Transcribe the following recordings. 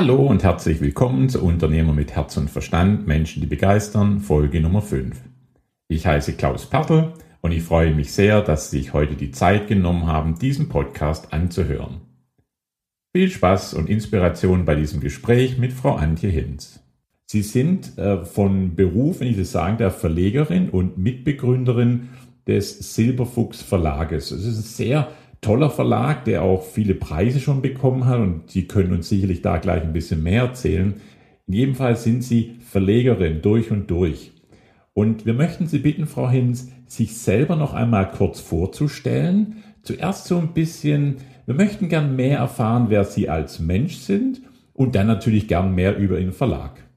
Hallo und herzlich willkommen zu Unternehmer mit Herz und Verstand, Menschen, die begeistern, Folge Nummer 5. Ich heiße Klaus Pertl und ich freue mich sehr, dass Sie sich heute die Zeit genommen haben, diesen Podcast anzuhören. Viel Spaß und Inspiration bei diesem Gespräch mit Frau Antje Hinz. Sie sind äh, von Beruf, wenn ich das sagen darf, Verlegerin und Mitbegründerin des Silberfuchs Verlages. Es ist ein sehr toller Verlag, der auch viele Preise schon bekommen hat und Sie können uns sicherlich da gleich ein bisschen mehr erzählen. In jedem Fall sind Sie Verlegerin durch und durch. Und wir möchten Sie bitten, Frau Hinz, sich selber noch einmal kurz vorzustellen. Zuerst so ein bisschen, wir möchten gern mehr erfahren, wer Sie als Mensch sind und dann natürlich gern mehr über Ihren Verlag.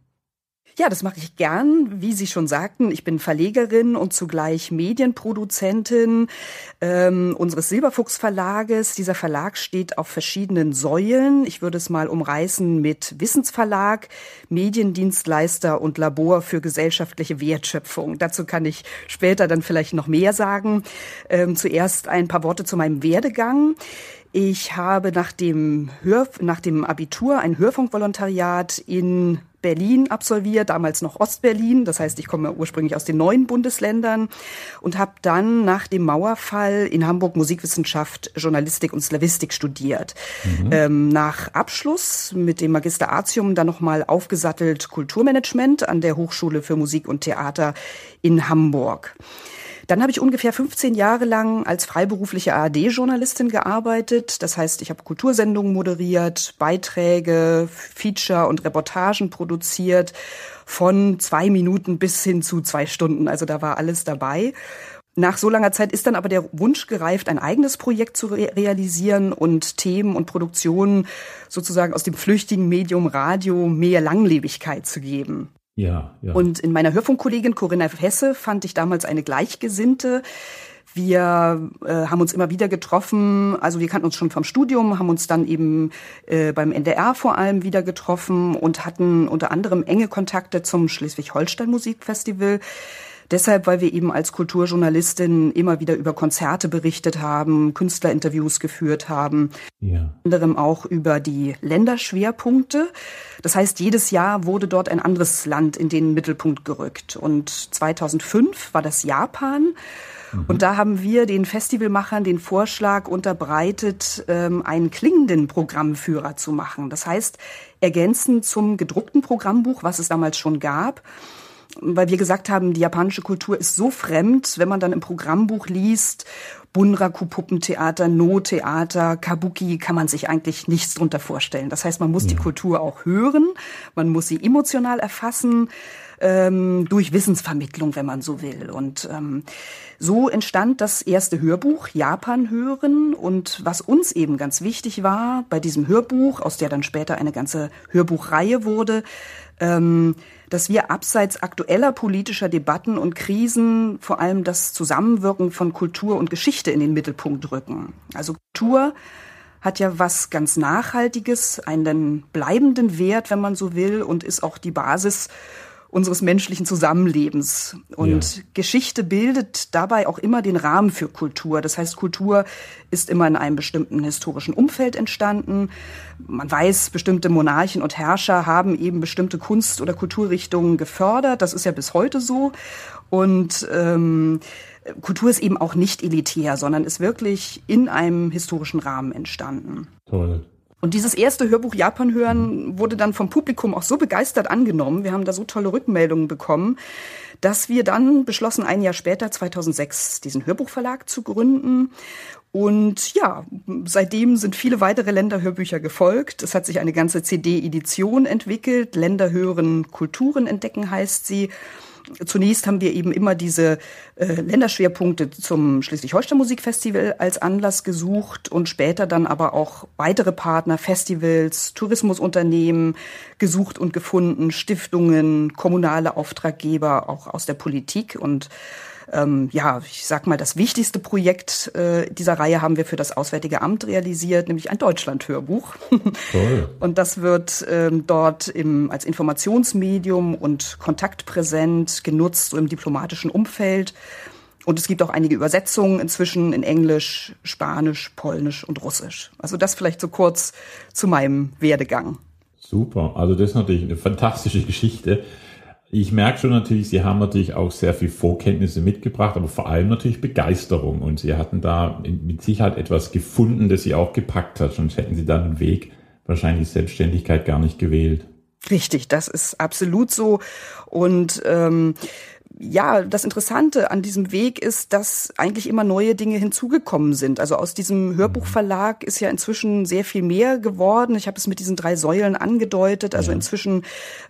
Ja, das mache ich gern. Wie Sie schon sagten, ich bin Verlegerin und zugleich Medienproduzentin ähm, unseres Silberfuchs Verlages. Dieser Verlag steht auf verschiedenen Säulen. Ich würde es mal umreißen mit Wissensverlag, Mediendienstleister und Labor für gesellschaftliche Wertschöpfung. Dazu kann ich später dann vielleicht noch mehr sagen. Ähm, zuerst ein paar Worte zu meinem Werdegang. Ich habe nach dem, Hör nach dem Abitur ein Hörfunkvolontariat in Berlin absolviert, damals noch Ostberlin. Das heißt, ich komme ursprünglich aus den neuen Bundesländern und habe dann nach dem Mauerfall in Hamburg Musikwissenschaft, Journalistik und Slavistik studiert. Mhm. Ähm, nach Abschluss mit dem Magister Artium dann nochmal aufgesattelt Kulturmanagement an der Hochschule für Musik und Theater in Hamburg. Dann habe ich ungefähr 15 Jahre lang als freiberufliche ARD-Journalistin gearbeitet. Das heißt, ich habe Kultursendungen moderiert, Beiträge, Feature und Reportagen produziert, von zwei Minuten bis hin zu zwei Stunden. Also da war alles dabei. Nach so langer Zeit ist dann aber der Wunsch gereift, ein eigenes Projekt zu re realisieren und Themen und Produktionen sozusagen aus dem flüchtigen Medium Radio mehr Langlebigkeit zu geben. Ja, ja. Und in meiner Hörfunkkollegin Corinna Hesse fand ich damals eine Gleichgesinnte. Wir äh, haben uns immer wieder getroffen, also wir kannten uns schon vom Studium, haben uns dann eben äh, beim NDR vor allem wieder getroffen und hatten unter anderem enge Kontakte zum Schleswig-Holstein Musikfestival. Deshalb, weil wir eben als Kulturjournalistin immer wieder über Konzerte berichtet haben, Künstlerinterviews geführt haben, ja. anderem auch über die Länderschwerpunkte. Das heißt, jedes Jahr wurde dort ein anderes Land in den Mittelpunkt gerückt. Und 2005 war das Japan. Mhm. Und da haben wir den Festivalmachern den Vorschlag unterbreitet, ähm, einen klingenden Programmführer zu machen. Das heißt, ergänzend zum gedruckten Programmbuch, was es damals schon gab, weil wir gesagt haben, die japanische Kultur ist so fremd, wenn man dann im Programmbuch liest, Bunraku-Puppentheater, No-Theater, Kabuki, kann man sich eigentlich nichts drunter vorstellen. Das heißt, man muss ja. die Kultur auch hören, man muss sie emotional erfassen, ähm, durch Wissensvermittlung, wenn man so will. Und ähm, so entstand das erste Hörbuch Japan hören. Und was uns eben ganz wichtig war bei diesem Hörbuch, aus der dann später eine ganze Hörbuchreihe wurde, ähm, dass wir abseits aktueller politischer Debatten und Krisen vor allem das Zusammenwirken von Kultur und Geschichte in den Mittelpunkt rücken. Also Kultur hat ja was ganz Nachhaltiges, einen bleibenden Wert, wenn man so will, und ist auch die Basis unseres menschlichen Zusammenlebens. Und ja. Geschichte bildet dabei auch immer den Rahmen für Kultur. Das heißt, Kultur ist immer in einem bestimmten historischen Umfeld entstanden. Man weiß, bestimmte Monarchen und Herrscher haben eben bestimmte Kunst- oder Kulturrichtungen gefördert. Das ist ja bis heute so. Und ähm, Kultur ist eben auch nicht elitär, sondern ist wirklich in einem historischen Rahmen entstanden. Toll. Und dieses erste Hörbuch Japan hören wurde dann vom Publikum auch so begeistert angenommen. Wir haben da so tolle Rückmeldungen bekommen, dass wir dann beschlossen, ein Jahr später, 2006, diesen Hörbuchverlag zu gründen. Und ja, seitdem sind viele weitere Länderhörbücher gefolgt. Es hat sich eine ganze CD-Edition entwickelt. Länder hören, Kulturen entdecken heißt sie. Zunächst haben wir eben immer diese äh, Länderschwerpunkte zum Schleswig-Holstein Musikfestival als Anlass gesucht und später dann aber auch weitere Partner, Festivals, Tourismusunternehmen gesucht und gefunden, Stiftungen, kommunale Auftraggeber, auch aus der Politik. Und ähm, ja, ich sag mal, das wichtigste Projekt äh, dieser Reihe haben wir für das Auswärtige Amt realisiert, nämlich ein Deutschland-Hörbuch. Toll. Und das wird ähm, dort im, als Informationsmedium und kontaktpräsent genutzt, so im diplomatischen Umfeld. Und es gibt auch einige Übersetzungen inzwischen in Englisch, Spanisch, Polnisch und Russisch. Also das vielleicht so kurz zu meinem Werdegang. Super, also das ist natürlich eine fantastische Geschichte. Ich merke schon natürlich, Sie haben natürlich auch sehr viel Vorkenntnisse mitgebracht, aber vor allem natürlich Begeisterung. Und Sie hatten da mit Sicherheit etwas gefunden, das Sie auch gepackt hat. Sonst hätten Sie dann einen Weg wahrscheinlich Selbstständigkeit gar nicht gewählt. Richtig, das ist absolut so. Und ähm, ja, das Interessante an diesem Weg ist, dass eigentlich immer neue Dinge hinzugekommen sind. Also aus diesem Hörbuchverlag ist ja inzwischen sehr viel mehr geworden. Ich habe es mit diesen drei Säulen angedeutet. Also inzwischen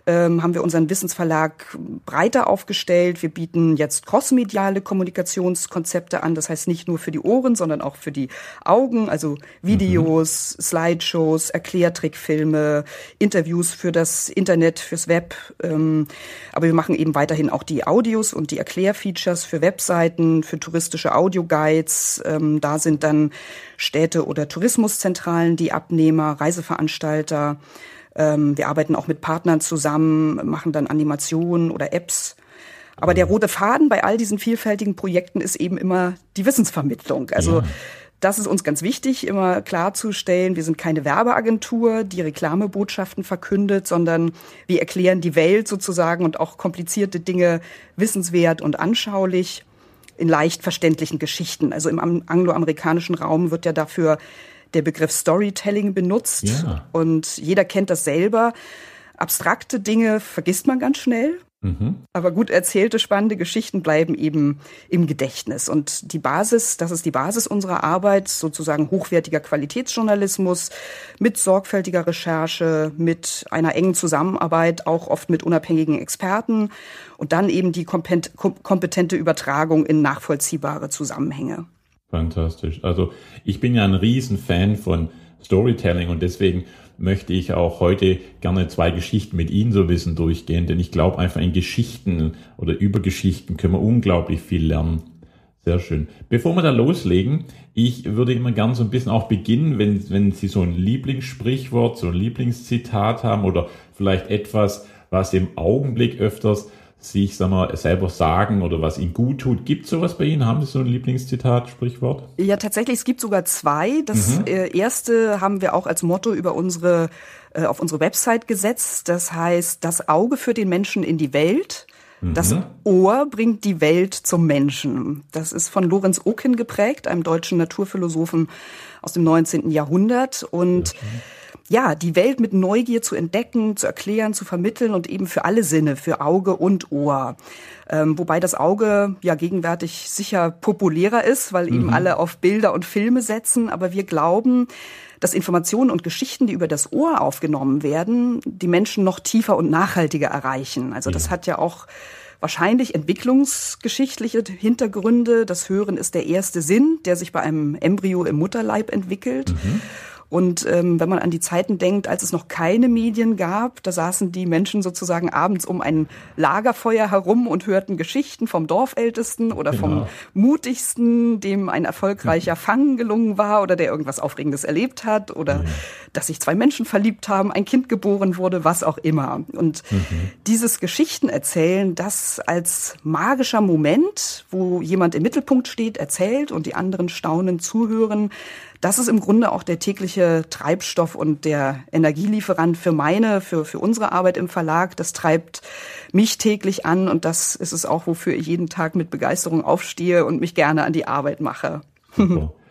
ähm, haben wir unseren Wissensverlag breiter aufgestellt. Wir bieten jetzt crossmediale Kommunikationskonzepte an. Das heißt nicht nur für die Ohren, sondern auch für die Augen. Also Videos, mhm. Slideshows, Erklärtrickfilme, Interviews für das Internet, fürs Web. Ähm, aber wir machen eben weiterhin auch die Audios Videos und die Erklärfeatures für Webseiten, für touristische Audioguides. Ähm, da sind dann Städte oder Tourismuszentralen die Abnehmer, Reiseveranstalter. Ähm, wir arbeiten auch mit Partnern zusammen, machen dann Animationen oder Apps. Aber der rote Faden bei all diesen vielfältigen Projekten ist eben immer die Wissensvermittlung. Also ja. Das ist uns ganz wichtig, immer klarzustellen. Wir sind keine Werbeagentur, die Reklamebotschaften verkündet, sondern wir erklären die Welt sozusagen und auch komplizierte Dinge wissenswert und anschaulich in leicht verständlichen Geschichten. Also im angloamerikanischen Raum wird ja dafür der Begriff Storytelling benutzt ja. und jeder kennt das selber. Abstrakte Dinge vergisst man ganz schnell. Mhm. Aber gut erzählte, spannende Geschichten bleiben eben im Gedächtnis. Und die Basis, das ist die Basis unserer Arbeit, sozusagen hochwertiger Qualitätsjournalismus mit sorgfältiger Recherche, mit einer engen Zusammenarbeit, auch oft mit unabhängigen Experten und dann eben die kompetente Übertragung in nachvollziehbare Zusammenhänge. Fantastisch. Also ich bin ja ein Riesenfan von Storytelling und deswegen möchte ich auch heute gerne zwei Geschichten mit Ihnen so bisschen durchgehen, denn ich glaube einfach in Geschichten oder über Geschichten können wir unglaublich viel lernen. Sehr schön. Bevor wir da loslegen, ich würde immer gern so ein bisschen auch beginnen, wenn, wenn Sie so ein Lieblingssprichwort, so ein Lieblingszitat haben oder vielleicht etwas, was im Augenblick öfters sich sag mal, selber sagen oder was ihnen gut tut. Gibt sowas bei Ihnen? Haben Sie so ein Lieblingszitat, Sprichwort? Ja, tatsächlich, es gibt sogar zwei. Das mhm. Äh, erste haben wir auch als Motto über unsere, äh, auf unsere Website gesetzt. Das heißt, das Auge führt den Menschen in die Welt. Das mhm. Ohr bringt die Welt zum Menschen. Das ist von Lorenz Oken geprägt, einem deutschen Naturphilosophen aus dem 19. Jahrhundert. Und okay ja, die Welt mit Neugier zu entdecken, zu erklären, zu vermitteln und eben für alle Sinne, für Auge und Ohr. Ähm, wobei das Auge ja gegenwärtig sicher populärer ist, weil eben mhm. alle auf Bilder und Filme setzen. Aber wir glauben, dass Informationen und Geschichten, die über das Ohr aufgenommen werden, die Menschen noch tiefer und nachhaltiger erreichen. Also das hat ja auch wahrscheinlich entwicklungsgeschichtliche Hintergründe. Das Hören ist der erste Sinn, der sich bei einem Embryo im Mutterleib entwickelt. Mhm. Und ähm, wenn man an die Zeiten denkt, als es noch keine Medien gab, da saßen die Menschen sozusagen abends um ein Lagerfeuer herum und hörten Geschichten vom Dorfältesten oder genau. vom mutigsten, dem ein erfolgreicher Fang gelungen war oder der irgendwas Aufregendes erlebt hat oder ja. dass sich zwei Menschen verliebt haben, ein Kind geboren wurde, was auch immer. Und mhm. dieses Geschichten erzählen, das als magischer Moment, wo jemand im Mittelpunkt steht, erzählt und die anderen staunen zuhören, das ist im Grunde auch der tägliche Treibstoff und der Energielieferant für meine, für, für unsere Arbeit im Verlag. Das treibt mich täglich an und das ist es auch, wofür ich jeden Tag mit Begeisterung aufstehe und mich gerne an die Arbeit mache.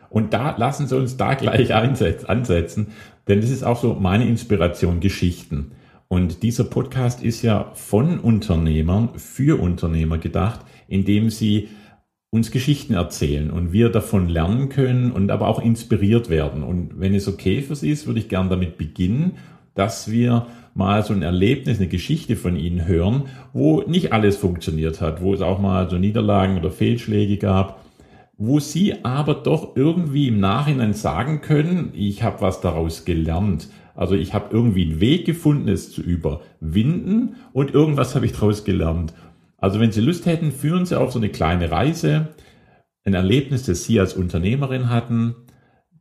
Und da lassen Sie uns da gleich ansetzen, denn das ist auch so meine Inspiration, Geschichten. Und dieser Podcast ist ja von Unternehmern für Unternehmer gedacht, indem sie uns Geschichten erzählen und wir davon lernen können und aber auch inspiriert werden. Und wenn es okay für Sie ist, würde ich gern damit beginnen, dass wir mal so ein Erlebnis, eine Geschichte von Ihnen hören, wo nicht alles funktioniert hat, wo es auch mal so Niederlagen oder Fehlschläge gab, wo Sie aber doch irgendwie im Nachhinein sagen können, ich habe was daraus gelernt. Also ich habe irgendwie einen Weg gefunden, es zu überwinden und irgendwas habe ich daraus gelernt. Also wenn Sie Lust hätten, führen Sie auf so eine kleine Reise, ein Erlebnis, das Sie als Unternehmerin hatten,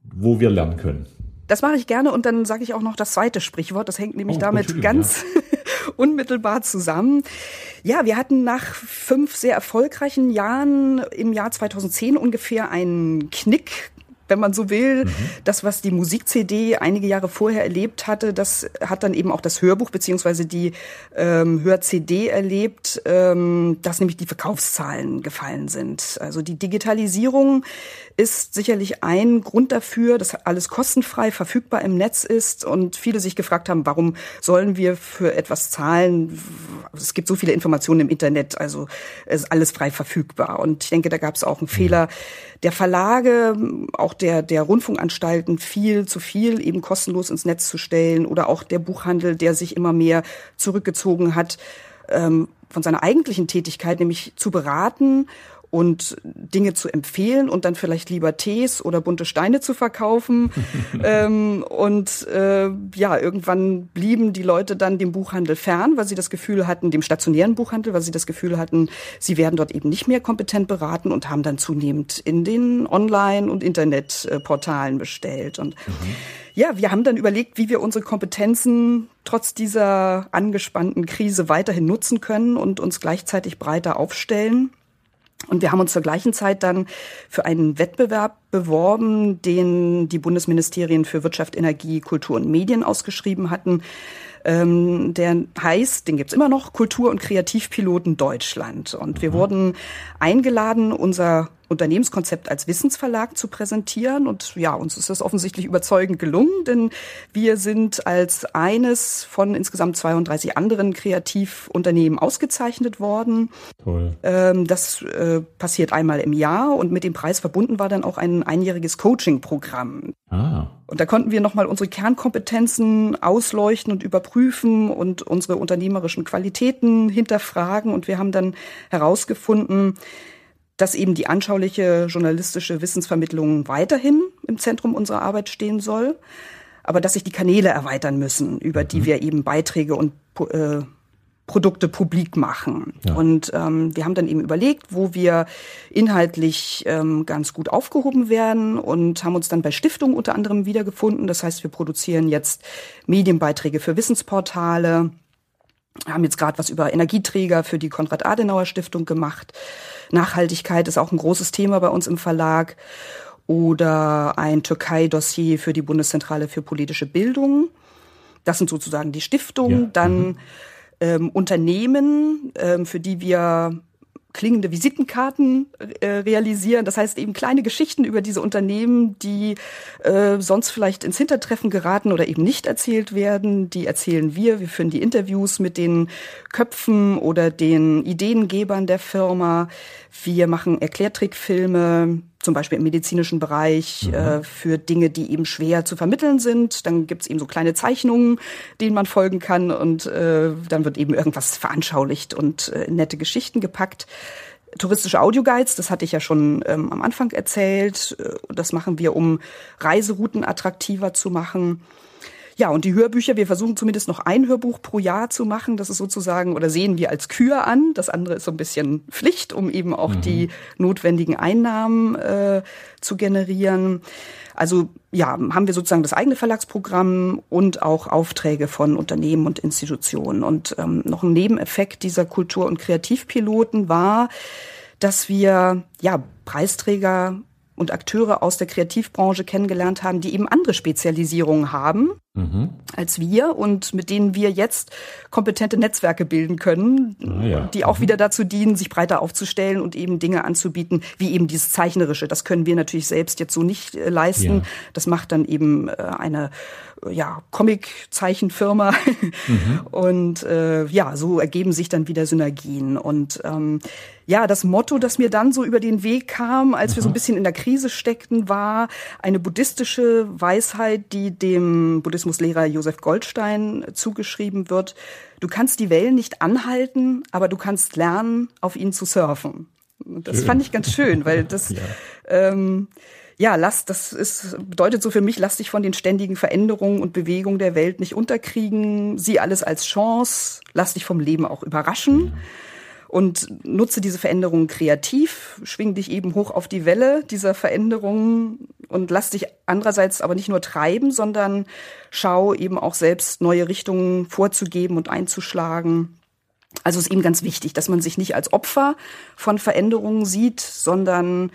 wo wir lernen können. Das mache ich gerne und dann sage ich auch noch das zweite Sprichwort. Das hängt nämlich oh, damit ganz ja. unmittelbar zusammen. Ja, wir hatten nach fünf sehr erfolgreichen Jahren im Jahr 2010 ungefähr einen Knick wenn man so will. Mhm. Das, was die Musik-CD einige Jahre vorher erlebt hatte, das hat dann eben auch das Hörbuch beziehungsweise die ähm, Hör-CD erlebt, ähm, dass nämlich die Verkaufszahlen gefallen sind. Also die Digitalisierung ist sicherlich ein Grund dafür, dass alles kostenfrei verfügbar im Netz ist und viele sich gefragt haben, warum sollen wir für etwas zahlen? Es gibt so viele Informationen im Internet, also es ist alles frei verfügbar. Und ich denke, da gab es auch einen mhm. Fehler der Verlage, auch der, der Rundfunkanstalten viel zu viel eben kostenlos ins Netz zu stellen oder auch der Buchhandel, der sich immer mehr zurückgezogen hat ähm, von seiner eigentlichen Tätigkeit, nämlich zu beraten und Dinge zu empfehlen und dann vielleicht lieber Tees oder bunte Steine zu verkaufen. ähm, und äh, ja, irgendwann blieben die Leute dann dem Buchhandel fern, weil sie das Gefühl hatten, dem stationären Buchhandel, weil sie das Gefühl hatten, sie werden dort eben nicht mehr kompetent beraten und haben dann zunehmend in den Online- und Internetportalen bestellt. Und mhm. ja, wir haben dann überlegt, wie wir unsere Kompetenzen trotz dieser angespannten Krise weiterhin nutzen können und uns gleichzeitig breiter aufstellen. Und wir haben uns zur gleichen Zeit dann für einen Wettbewerb beworben, den die Bundesministerien für Wirtschaft, Energie, Kultur und Medien ausgeschrieben hatten. Ähm, der heißt, den gibt's immer noch, Kultur- und Kreativpiloten Deutschland. Und wir mhm. wurden eingeladen, unser Unternehmenskonzept als Wissensverlag zu präsentieren. Und ja, uns ist das offensichtlich überzeugend gelungen, denn wir sind als eines von insgesamt 32 anderen Kreativunternehmen ausgezeichnet worden. Toll. Ähm, das äh, passiert einmal im Jahr und mit dem Preis verbunden war dann auch ein einjähriges Coaching-Programm. Ah. Und da konnten wir nochmal unsere Kernkompetenzen ausleuchten und überprüfen und unsere unternehmerischen Qualitäten hinterfragen. Und wir haben dann herausgefunden, dass eben die anschauliche journalistische Wissensvermittlung weiterhin im Zentrum unserer Arbeit stehen soll, aber dass sich die Kanäle erweitern müssen, über die mhm. wir eben Beiträge und äh, Produkte publik machen. Ja. Und ähm, wir haben dann eben überlegt, wo wir inhaltlich ähm, ganz gut aufgehoben werden und haben uns dann bei Stiftungen unter anderem wiedergefunden. Das heißt, wir produzieren jetzt Medienbeiträge für Wissensportale, haben jetzt gerade was über Energieträger für die Konrad-Adenauer-Stiftung gemacht. Nachhaltigkeit ist auch ein großes Thema bei uns im Verlag. Oder ein Türkei-Dossier für die Bundeszentrale für politische Bildung. Das sind sozusagen die Stiftungen. Ja. Dann mhm. ähm, Unternehmen, ähm, für die wir klingende Visitenkarten äh, realisieren. Das heißt eben kleine Geschichten über diese Unternehmen, die äh, sonst vielleicht ins Hintertreffen geraten oder eben nicht erzählt werden. Die erzählen wir. Wir führen die Interviews mit den Köpfen oder den Ideengebern der Firma. Wir machen Erklärtrickfilme, zum Beispiel im medizinischen Bereich, mhm. äh, für Dinge, die eben schwer zu vermitteln sind. Dann gibt's eben so kleine Zeichnungen, denen man folgen kann und äh, dann wird eben irgendwas veranschaulicht und äh, nette Geschichten gepackt. Touristische Audioguides, das hatte ich ja schon ähm, am Anfang erzählt. Äh, das machen wir, um Reiserouten attraktiver zu machen. Ja, und die Hörbücher, wir versuchen zumindest noch ein Hörbuch pro Jahr zu machen. Das ist sozusagen, oder sehen wir als Kür an. Das andere ist so ein bisschen Pflicht, um eben auch mhm. die notwendigen Einnahmen äh, zu generieren. Also ja, haben wir sozusagen das eigene Verlagsprogramm und auch Aufträge von Unternehmen und Institutionen. Und ähm, noch ein Nebeneffekt dieser Kultur- und Kreativpiloten war, dass wir ja Preisträger und Akteure aus der Kreativbranche kennengelernt haben, die eben andere Spezialisierungen haben mhm. als wir und mit denen wir jetzt kompetente Netzwerke bilden können, ah, ja. die auch mhm. wieder dazu dienen, sich breiter aufzustellen und eben Dinge anzubieten, wie eben dieses Zeichnerische. Das können wir natürlich selbst jetzt so nicht äh, leisten. Ja. Das macht dann eben äh, eine ja, Comic-Zeichenfirma. Mhm. Und äh, ja, so ergeben sich dann wieder Synergien. Und ähm, ja, das Motto, das mir dann so über den Weg kam, als mhm. wir so ein mhm. bisschen in der Krise steckten, war eine buddhistische Weisheit, die dem Buddhismuslehrer Josef Goldstein zugeschrieben wird. Du kannst die Wellen nicht anhalten, aber du kannst lernen, auf ihnen zu surfen. Das schön. fand ich ganz schön, weil das ja. ähm, ja, lass, das ist, bedeutet so für mich, lass dich von den ständigen Veränderungen und Bewegungen der Welt nicht unterkriegen, sieh alles als Chance, lass dich vom Leben auch überraschen. Und nutze diese Veränderungen kreativ, schwing dich eben hoch auf die Welle dieser Veränderungen und lass dich andererseits aber nicht nur treiben, sondern schau eben auch selbst neue Richtungen vorzugeben und einzuschlagen. Also ist eben ganz wichtig, dass man sich nicht als Opfer von Veränderungen sieht, sondern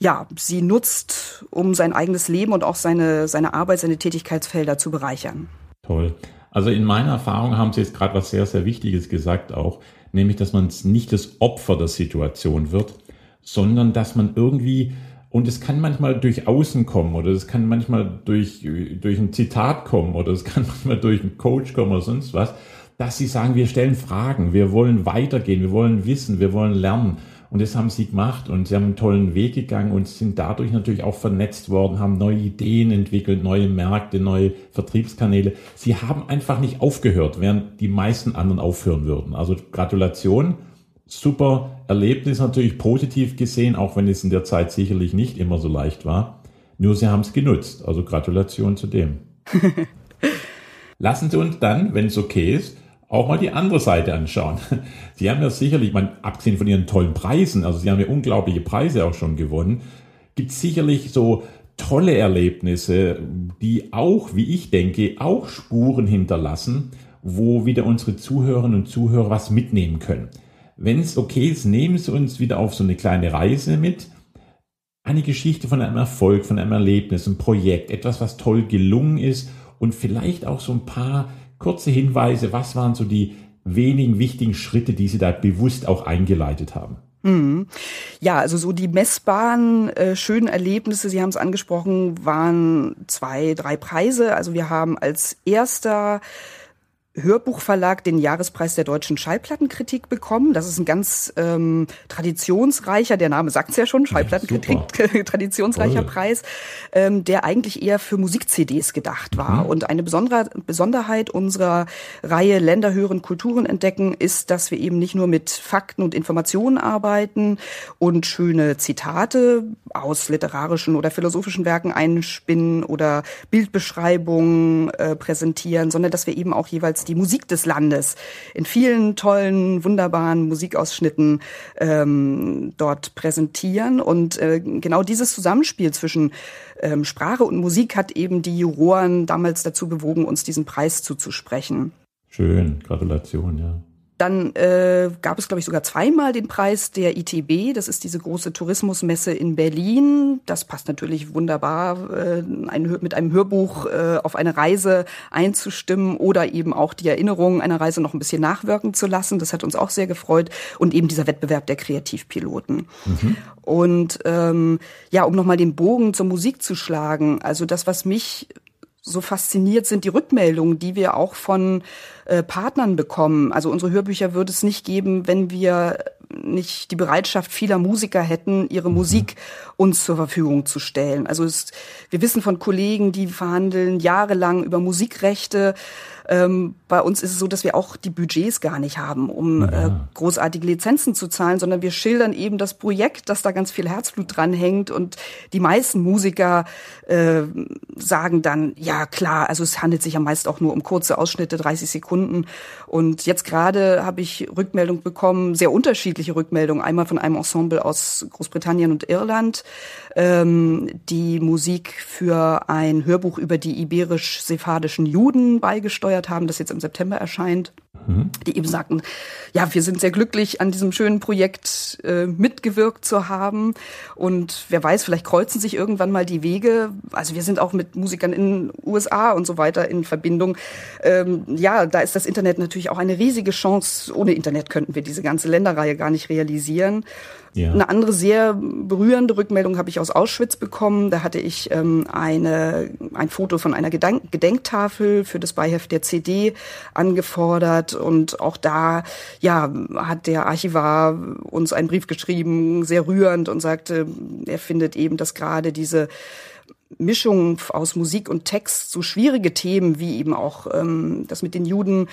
ja, sie nutzt, um sein eigenes Leben und auch seine, seine Arbeit, seine Tätigkeitsfelder zu bereichern. Toll. Also in meiner Erfahrung haben Sie jetzt gerade was sehr, sehr Wichtiges gesagt auch, nämlich, dass man nicht das Opfer der Situation wird, sondern dass man irgendwie, und es kann manchmal durch Außen kommen oder es kann manchmal durch, durch ein Zitat kommen oder es kann manchmal durch einen Coach kommen oder sonst was, dass sie sagen, wir stellen Fragen, wir wollen weitergehen, wir wollen wissen, wir wollen lernen. Und das haben sie gemacht und sie haben einen tollen Weg gegangen und sind dadurch natürlich auch vernetzt worden, haben neue Ideen entwickelt, neue Märkte, neue Vertriebskanäle. Sie haben einfach nicht aufgehört, während die meisten anderen aufhören würden. Also Gratulation, super Erlebnis natürlich positiv gesehen, auch wenn es in der Zeit sicherlich nicht immer so leicht war. Nur sie haben es genutzt. Also Gratulation zu dem. Lassen Sie uns dann, wenn es okay ist, auch mal die andere Seite anschauen. Sie haben ja sicherlich, man, abgesehen von Ihren tollen Preisen, also Sie haben ja unglaubliche Preise auch schon gewonnen, gibt sicherlich so tolle Erlebnisse, die auch, wie ich denke, auch Spuren hinterlassen, wo wieder unsere Zuhörerinnen und Zuhörer was mitnehmen können. Wenn es okay ist, nehmen Sie uns wieder auf so eine kleine Reise mit. Eine Geschichte von einem Erfolg, von einem Erlebnis, ein Projekt, etwas, was toll gelungen ist und vielleicht auch so ein paar kurze Hinweise, was waren so die wenigen wichtigen Schritte, die Sie da bewusst auch eingeleitet haben? Mhm. Ja, also so die messbaren äh, schönen Erlebnisse, Sie haben es angesprochen, waren zwei, drei Preise. Also wir haben als erster Hörbuchverlag den Jahrespreis der deutschen Schallplattenkritik bekommen. Das ist ein ganz ähm, traditionsreicher, der Name sagt es ja schon, Schallplattenkritik, ja, traditionsreicher Toll. Preis, ähm, der eigentlich eher für Musik-CDs gedacht war. Mhm. Und eine besondere Besonderheit unserer Reihe Länder hören, Kulturen entdecken ist, dass wir eben nicht nur mit Fakten und Informationen arbeiten und schöne Zitate aus literarischen oder philosophischen Werken einspinnen oder Bildbeschreibungen äh, präsentieren, sondern dass wir eben auch jeweils die Musik des Landes in vielen tollen, wunderbaren Musikausschnitten ähm, dort präsentieren. Und äh, genau dieses Zusammenspiel zwischen ähm, Sprache und Musik hat eben die Juroren damals dazu bewogen, uns diesen Preis zuzusprechen. Schön, Gratulation, ja. Dann äh, gab es, glaube ich, sogar zweimal den Preis der ITB. Das ist diese große Tourismusmesse in Berlin. Das passt natürlich wunderbar, äh, ein, mit einem Hörbuch äh, auf eine Reise einzustimmen oder eben auch die Erinnerungen einer Reise noch ein bisschen nachwirken zu lassen. Das hat uns auch sehr gefreut. Und eben dieser Wettbewerb der Kreativpiloten. Mhm. Und ähm, ja, um nochmal den Bogen zur Musik zu schlagen. Also das, was mich so fasziniert sind die Rückmeldungen, die wir auch von äh, Partnern bekommen. Also unsere Hörbücher würde es nicht geben, wenn wir nicht die Bereitschaft vieler Musiker hätten, ihre mhm. Musik uns zur Verfügung zu stellen. Also es, wir wissen von Kollegen, die verhandeln jahrelang über Musikrechte ähm, bei uns ist es so, dass wir auch die Budgets gar nicht haben, um ja. äh, großartige Lizenzen zu zahlen, sondern wir schildern eben das Projekt, dass da ganz viel Herzblut dran hängt und die meisten Musiker äh, sagen dann, ja klar, also es handelt sich ja meist auch nur um kurze Ausschnitte, 30 Sekunden. Und jetzt gerade habe ich Rückmeldung bekommen, sehr unterschiedliche Rückmeldungen, einmal von einem Ensemble aus Großbritannien und Irland, ähm, die Musik für ein Hörbuch über die iberisch-sephardischen Juden beigesteuert haben, das jetzt im September erscheint mhm. die eben sagten, ja, wir sind sehr glücklich, an diesem schönen Projekt äh, mitgewirkt zu haben. Und wer weiß, vielleicht kreuzen sich irgendwann mal die Wege. Also wir sind auch mit Musikern in USA und so weiter in Verbindung. Ähm, ja, da ist das Internet natürlich auch eine riesige Chance. Ohne Internet könnten wir diese ganze Länderreihe gar nicht realisieren. Ja. Eine andere sehr berührende Rückmeldung habe ich aus Auschwitz bekommen. Da hatte ich ähm, eine, ein Foto von einer Gedenk Gedenktafel für das Beiheft der CD angefordert. Und auch da ja, hat der Archivar uns einen Brief geschrieben, sehr rührend, und sagte, er findet eben, dass gerade diese Mischung aus Musik und Text so schwierige Themen wie eben auch ähm, das mit den Juden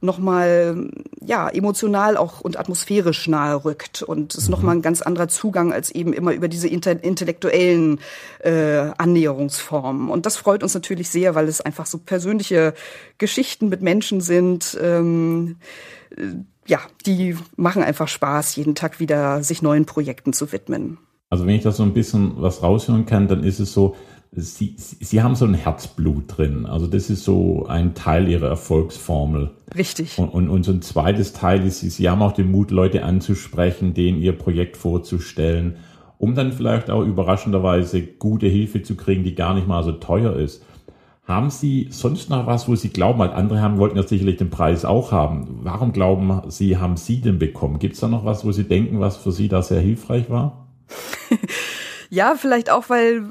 nochmal ja emotional auch und atmosphärisch nahe rückt und ist mhm. nochmal ein ganz anderer Zugang als eben immer über diese intellektuellen äh, Annäherungsformen und das freut uns natürlich sehr, weil es einfach so persönliche Geschichten mit Menschen sind. Ähm, äh, ja, die machen einfach Spaß, jeden Tag wieder sich neuen Projekten zu widmen. Also wenn ich da so ein bisschen was raushören kann, dann ist es so, Sie, Sie haben so ein Herzblut drin. Also das ist so ein Teil Ihrer Erfolgsformel. Richtig. Und, und, und so ein zweites Teil ist, Sie, haben auch den Mut, Leute anzusprechen, denen Ihr Projekt vorzustellen. um dann vielleicht auch überraschenderweise gute Hilfe zu kriegen, die gar nicht mal so teuer ist. Haben Sie sonst noch was, wo Sie glauben, weil andere haben, wollten ja sicherlich den Preis auch haben. Warum glauben Sie, haben Sie den bekommen? Gibt es da noch was, wo Sie denken, was für Sie da sehr hilfreich war? Ja, vielleicht auch, weil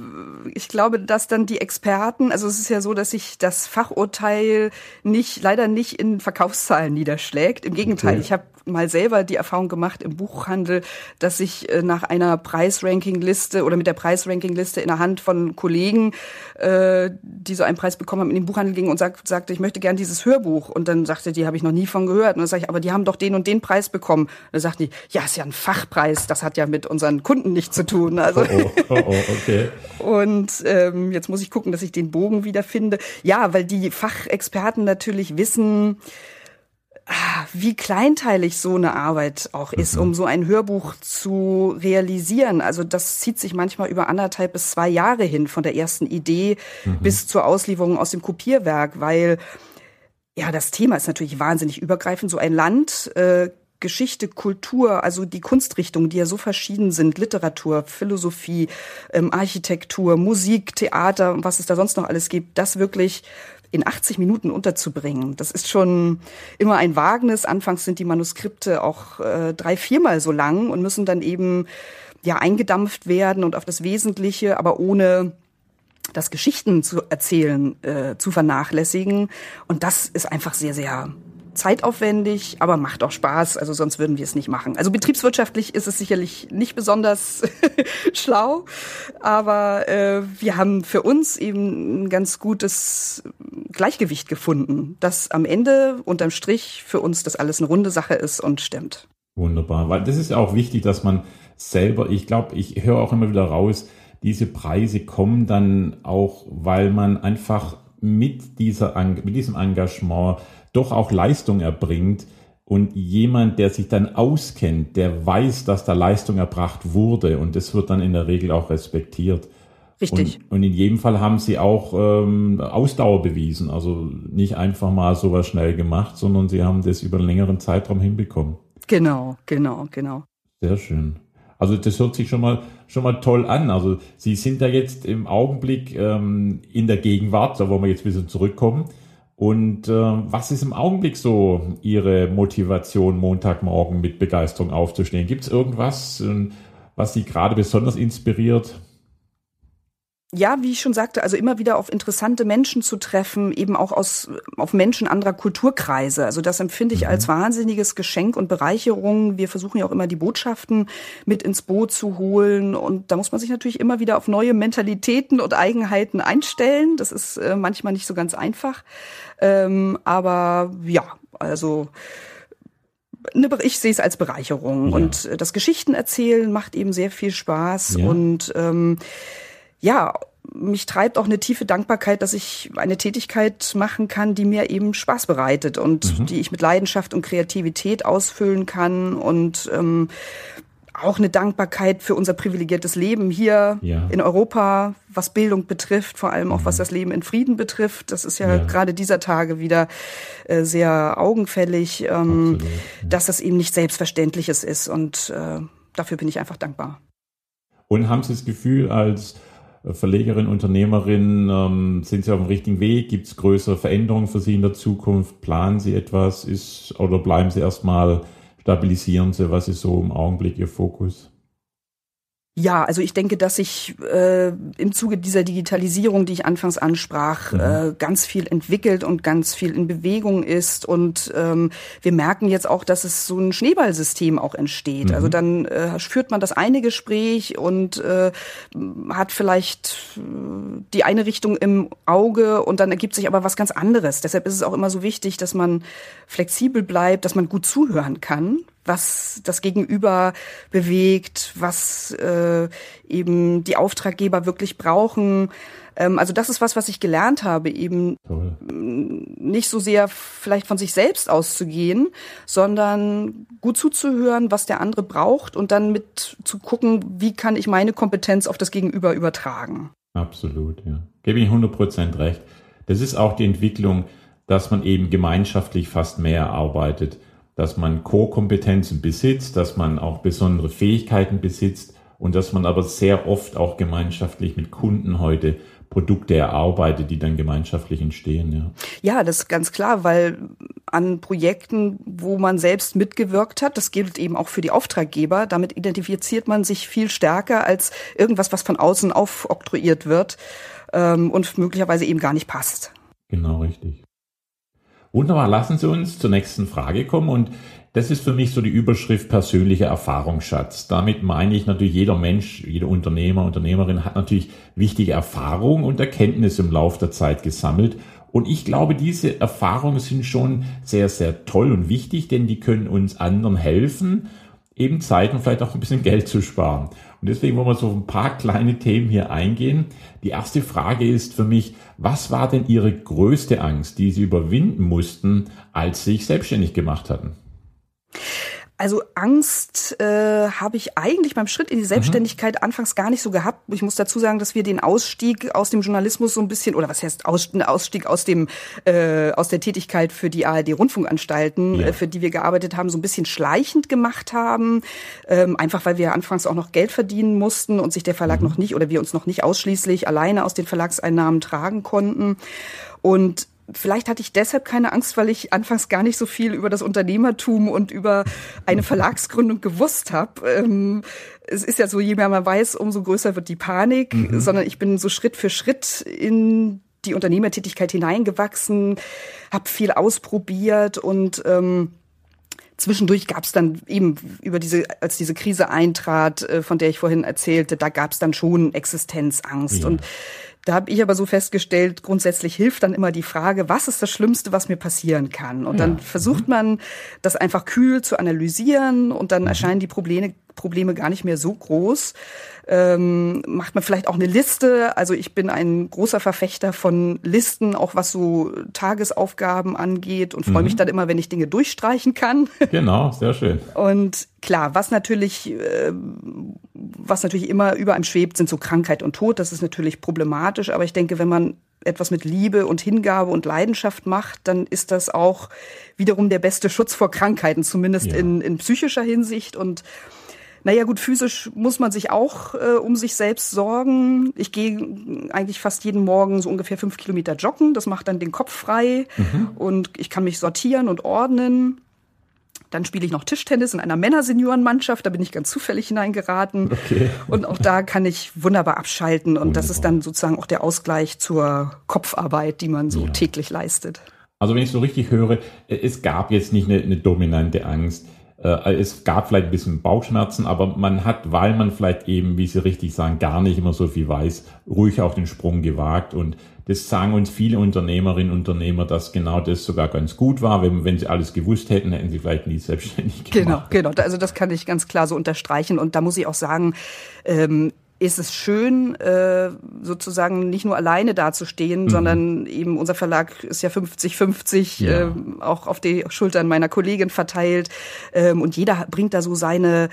ich glaube, dass dann die Experten, also es ist ja so, dass sich das Fachurteil nicht leider nicht in Verkaufszahlen niederschlägt. Im Gegenteil, okay. ich habe mal selber die Erfahrung gemacht im Buchhandel, dass ich äh, nach einer Preisrankingliste oder mit der Preisrankingliste in der Hand von Kollegen, äh, die so einen Preis bekommen haben, in den Buchhandel ging und sag, sagte, ich möchte gern dieses Hörbuch. Und dann sagte die, habe ich noch nie von gehört. Und dann sage ich, aber die haben doch den und den Preis bekommen. Und dann sagten die, ja, ist ja ein Fachpreis, das hat ja mit unseren Kunden nichts zu tun. Also oh, oh, oh, oh okay. und ähm, jetzt muss ich gucken, dass ich den Bogen wiederfinde. Ja, weil die Fachexperten natürlich wissen, wie kleinteilig so eine Arbeit auch ist, mhm. um so ein Hörbuch zu realisieren. Also das zieht sich manchmal über anderthalb bis zwei Jahre hin, von der ersten Idee mhm. bis zur Auslieferung aus dem Kopierwerk, weil ja, das Thema ist natürlich wahnsinnig übergreifend. So ein Land, äh, Geschichte, Kultur, also die Kunstrichtungen, die ja so verschieden sind, Literatur, Philosophie, ähm, Architektur, Musik, Theater und was es da sonst noch alles gibt, das wirklich in 80 Minuten unterzubringen. Das ist schon immer ein Wagnis. Anfangs sind die Manuskripte auch äh, drei, viermal so lang und müssen dann eben ja eingedampft werden und auf das Wesentliche, aber ohne das Geschichten zu erzählen, äh, zu vernachlässigen. Und das ist einfach sehr, sehr zeitaufwendig, aber macht auch Spaß. Also sonst würden wir es nicht machen. Also betriebswirtschaftlich ist es sicherlich nicht besonders schlau, aber äh, wir haben für uns eben ein ganz gutes Gleichgewicht gefunden, dass am Ende unterm Strich für uns das alles eine runde Sache ist und stimmt. Wunderbar, weil das ist auch wichtig, dass man selber, ich glaube, ich höre auch immer wieder raus, diese Preise kommen dann auch, weil man einfach mit dieser, mit diesem Engagement doch auch Leistung erbringt und jemand, der sich dann auskennt, der weiß, dass da Leistung erbracht wurde und das wird dann in der Regel auch respektiert. Richtig. Und, und in jedem Fall haben sie auch ähm, Ausdauer bewiesen. Also nicht einfach mal sowas schnell gemacht, sondern sie haben das über einen längeren Zeitraum hinbekommen. Genau, genau, genau. Sehr schön. Also das hört sich schon mal schon mal toll an. Also Sie sind da jetzt im Augenblick ähm, in der Gegenwart, da wollen wir jetzt ein bisschen zurückkommen. Und äh, was ist im Augenblick so Ihre Motivation, Montagmorgen mit Begeisterung aufzustehen? Gibt es irgendwas, äh, was Sie gerade besonders inspiriert? Ja, wie ich schon sagte, also immer wieder auf interessante Menschen zu treffen, eben auch aus, auf Menschen anderer Kulturkreise. Also das empfinde ich mhm. als wahnsinniges Geschenk und Bereicherung. Wir versuchen ja auch immer die Botschaften mit ins Boot zu holen. Und da muss man sich natürlich immer wieder auf neue Mentalitäten und Eigenheiten einstellen. Das ist äh, manchmal nicht so ganz einfach. Ähm, aber ja, also, ich sehe es als Bereicherung. Ja. Und äh, das Geschichtenerzählen macht eben sehr viel Spaß. Ja. Und ähm, ja, mich treibt auch eine tiefe Dankbarkeit, dass ich eine Tätigkeit machen kann, die mir eben Spaß bereitet und mhm. die ich mit Leidenschaft und Kreativität ausfüllen kann und ähm, auch eine Dankbarkeit für unser privilegiertes Leben hier ja. in Europa, was Bildung betrifft, vor allem auch mhm. was das Leben in Frieden betrifft. Das ist ja, ja. gerade dieser Tage wieder äh, sehr augenfällig, ähm, Absolut, ja. dass das eben nicht selbstverständliches ist und äh, dafür bin ich einfach dankbar. Und haben Sie das Gefühl, als Verlegerin, Unternehmerin, ähm, sind Sie auf dem richtigen Weg? Gibt es größere Veränderungen für Sie in der Zukunft? Planen Sie etwas? Ist, oder bleiben Sie erstmal, stabilisieren Sie? Was ist so im Augenblick Ihr Fokus? Ja, also ich denke, dass sich äh, im Zuge dieser Digitalisierung, die ich anfangs ansprach, mhm. äh, ganz viel entwickelt und ganz viel in Bewegung ist. Und ähm, wir merken jetzt auch, dass es so ein Schneeballsystem auch entsteht. Mhm. Also dann äh, führt man das eine Gespräch und äh, hat vielleicht äh, die eine Richtung im Auge und dann ergibt sich aber was ganz anderes. Deshalb ist es auch immer so wichtig, dass man flexibel bleibt, dass man gut zuhören kann, was das Gegenüber bewegt, was äh, eben die Auftraggeber wirklich brauchen. Ähm, also das ist was, was ich gelernt habe, eben Toll. nicht so sehr vielleicht von sich selbst auszugehen, sondern gut zuzuhören, was der andere braucht und dann mit zu gucken, wie kann ich meine Kompetenz auf das Gegenüber übertragen. Absolut, ja. Gebe ich 100 Prozent recht. Das ist auch die Entwicklung, dass man eben gemeinschaftlich fast mehr arbeitet dass man Co-Kompetenzen besitzt, dass man auch besondere Fähigkeiten besitzt und dass man aber sehr oft auch gemeinschaftlich mit Kunden heute Produkte erarbeitet, die dann gemeinschaftlich entstehen. Ja. ja, das ist ganz klar, weil an Projekten, wo man selbst mitgewirkt hat, das gilt eben auch für die Auftraggeber, damit identifiziert man sich viel stärker als irgendwas, was von außen aufoktroyiert wird ähm, und möglicherweise eben gar nicht passt. Genau, richtig. Wunderbar, lassen Sie uns zur nächsten Frage kommen und das ist für mich so die Überschrift persönlicher Erfahrungsschatz. Damit meine ich natürlich, jeder Mensch, jeder Unternehmer, Unternehmerin hat natürlich wichtige Erfahrungen und Erkenntnisse im Laufe der Zeit gesammelt. Und ich glaube, diese Erfahrungen sind schon sehr, sehr toll und wichtig, denn die können uns anderen helfen, eben Zeit und vielleicht auch ein bisschen Geld zu sparen. Und deswegen wollen wir so ein paar kleine Themen hier eingehen. Die erste Frage ist für mich, was war denn Ihre größte Angst, die Sie überwinden mussten, als Sie sich selbstständig gemacht hatten? Also Angst äh, habe ich eigentlich beim Schritt in die Selbstständigkeit mhm. anfangs gar nicht so gehabt. Ich muss dazu sagen, dass wir den Ausstieg aus dem Journalismus so ein bisschen oder was heißt Aus, Ausstieg aus dem äh, aus der Tätigkeit für die ARD Rundfunkanstalten, ja. äh, für die wir gearbeitet haben, so ein bisschen schleichend gemacht haben, ähm, einfach weil wir anfangs auch noch Geld verdienen mussten und sich der Verlag mhm. noch nicht oder wir uns noch nicht ausschließlich alleine aus den Verlagseinnahmen tragen konnten und vielleicht hatte ich deshalb keine Angst, weil ich anfangs gar nicht so viel über das Unternehmertum und über eine Verlagsgründung gewusst habe. Ähm, es ist ja so, je mehr man weiß, umso größer wird die Panik, mhm. sondern ich bin so Schritt für Schritt in die Unternehmertätigkeit hineingewachsen, habe viel ausprobiert und ähm, Zwischendurch gab es dann eben über diese, als diese Krise eintrat, äh, von der ich vorhin erzählte, da gab es dann schon Existenzangst. Ja. Und da habe ich aber so festgestellt, grundsätzlich hilft dann immer die Frage, was ist das Schlimmste, was mir passieren kann? Und dann versucht mhm. man, das einfach kühl zu analysieren und dann mhm. erscheinen die Probleme, Probleme gar nicht mehr so groß. Ähm, macht man vielleicht auch eine Liste. Also ich bin ein großer Verfechter von Listen, auch was so Tagesaufgaben angeht und freue mhm. mich dann immer, wenn ich Dinge durchstreichen kann. Genau, sehr schön. Und klar, was natürlich, äh, was natürlich immer über einem schwebt, sind so Krankheit und Tod. Das ist natürlich problematisch. Aber ich denke, wenn man etwas mit Liebe und Hingabe und Leidenschaft macht, dann ist das auch wiederum der beste Schutz vor Krankheiten, zumindest ja. in, in psychischer Hinsicht und naja gut, physisch muss man sich auch äh, um sich selbst sorgen. Ich gehe eigentlich fast jeden Morgen so ungefähr fünf Kilometer joggen. Das macht dann den Kopf frei mhm. und ich kann mich sortieren und ordnen. Dann spiele ich noch Tischtennis in einer Männerseniorenmannschaft. Da bin ich ganz zufällig hineingeraten. Okay. Und auch da kann ich wunderbar abschalten. Und wunderbar. das ist dann sozusagen auch der Ausgleich zur Kopfarbeit, die man so ja. täglich leistet. Also wenn ich so richtig höre, es gab jetzt nicht eine, eine dominante Angst äh, es gab vielleicht ein bisschen Bauchschmerzen, aber man hat, weil man vielleicht eben, wie Sie richtig sagen, gar nicht immer so viel weiß, ruhig auch den Sprung gewagt. Und das sagen uns viele Unternehmerinnen und Unternehmer, dass genau das sogar ganz gut war. Wenn, wenn sie alles gewusst hätten, hätten sie vielleicht nie selbstständig gemacht. Genau, genau. Also das kann ich ganz klar so unterstreichen. Und da muss ich auch sagen, ähm, ist es schön, äh, sozusagen nicht nur alleine dazustehen, mhm. sondern eben unser Verlag ist ja 50-50 ja. äh, auch auf die Schultern meiner Kollegin verteilt. Ähm, und jeder bringt da so seine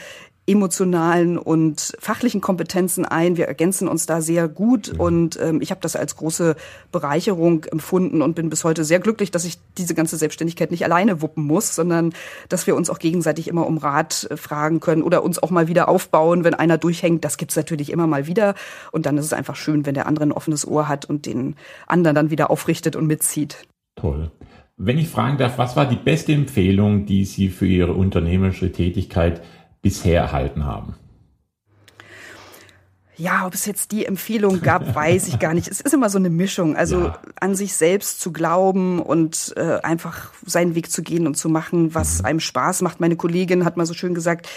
emotionalen und fachlichen Kompetenzen ein. Wir ergänzen uns da sehr gut mhm. und ähm, ich habe das als große Bereicherung empfunden und bin bis heute sehr glücklich, dass ich diese ganze Selbstständigkeit nicht alleine wuppen muss, sondern dass wir uns auch gegenseitig immer um Rat äh, fragen können oder uns auch mal wieder aufbauen, wenn einer durchhängt. Das gibt's natürlich immer mal wieder und dann ist es einfach schön, wenn der andere ein offenes Ohr hat und den anderen dann wieder aufrichtet und mitzieht. Toll. Wenn ich fragen darf, was war die beste Empfehlung, die Sie für Ihre unternehmerische Tätigkeit bisher erhalten haben? Ja, ob es jetzt die Empfehlung gab, weiß ich gar nicht. Es ist immer so eine Mischung. Also ja. an sich selbst zu glauben und äh, einfach seinen Weg zu gehen und zu machen, was mhm. einem Spaß macht. Meine Kollegin hat mal so schön gesagt,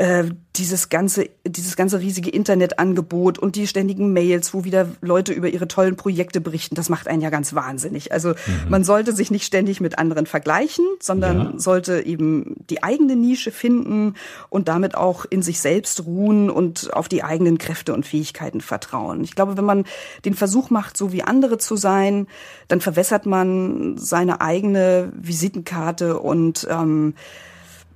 äh, dieses ganze, dieses ganze riesige Internetangebot und die ständigen Mails, wo wieder Leute über ihre tollen Projekte berichten, das macht einen ja ganz wahnsinnig. Also mhm. man sollte sich nicht ständig mit anderen vergleichen, sondern ja. sollte eben die eigene Nische finden und damit auch in sich selbst ruhen und auf die eigenen Kräfte und Fähigkeiten vertrauen. Ich glaube, wenn man den Versuch macht, so wie andere zu sein, dann verwässert man seine eigene Visitenkarte und ähm,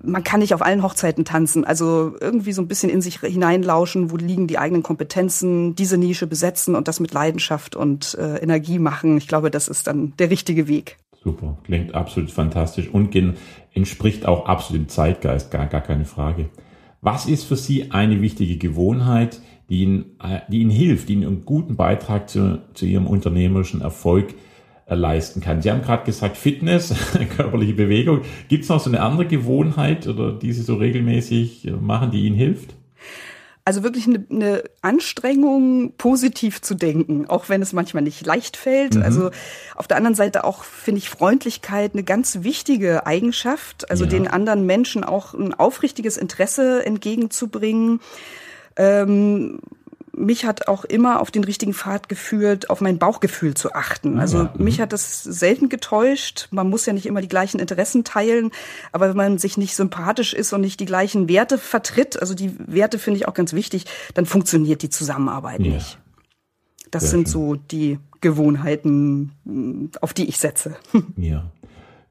man kann nicht auf allen Hochzeiten tanzen. Also irgendwie so ein bisschen in sich hineinlauschen, wo liegen die eigenen Kompetenzen, diese Nische besetzen und das mit Leidenschaft und äh, Energie machen. Ich glaube, das ist dann der richtige Weg. Super, klingt absolut fantastisch und entspricht auch absolut dem Zeitgeist, gar, gar keine Frage. Was ist für Sie eine wichtige Gewohnheit, die Ihnen, äh, die Ihnen hilft, die Ihnen einen guten Beitrag zu, zu Ihrem unternehmerischen Erfolg leisten kann? Sie haben gerade gesagt Fitness, körperliche Bewegung. Gibt es noch so eine andere Gewohnheit oder die Sie so regelmäßig äh, machen, die Ihnen hilft? Also wirklich eine, eine Anstrengung, positiv zu denken, auch wenn es manchmal nicht leicht fällt. Mhm. Also auf der anderen Seite auch finde ich Freundlichkeit eine ganz wichtige Eigenschaft, also ja. den anderen Menschen auch ein aufrichtiges Interesse entgegenzubringen. Ähm, mich hat auch immer auf den richtigen Pfad geführt, auf mein Bauchgefühl zu achten. Also ja. mich hat das selten getäuscht. Man muss ja nicht immer die gleichen Interessen teilen, aber wenn man sich nicht sympathisch ist und nicht die gleichen Werte vertritt, also die Werte finde ich auch ganz wichtig, dann funktioniert die Zusammenarbeit ja. nicht. Das Sehr sind schön. so die Gewohnheiten, auf die ich setze. Ja.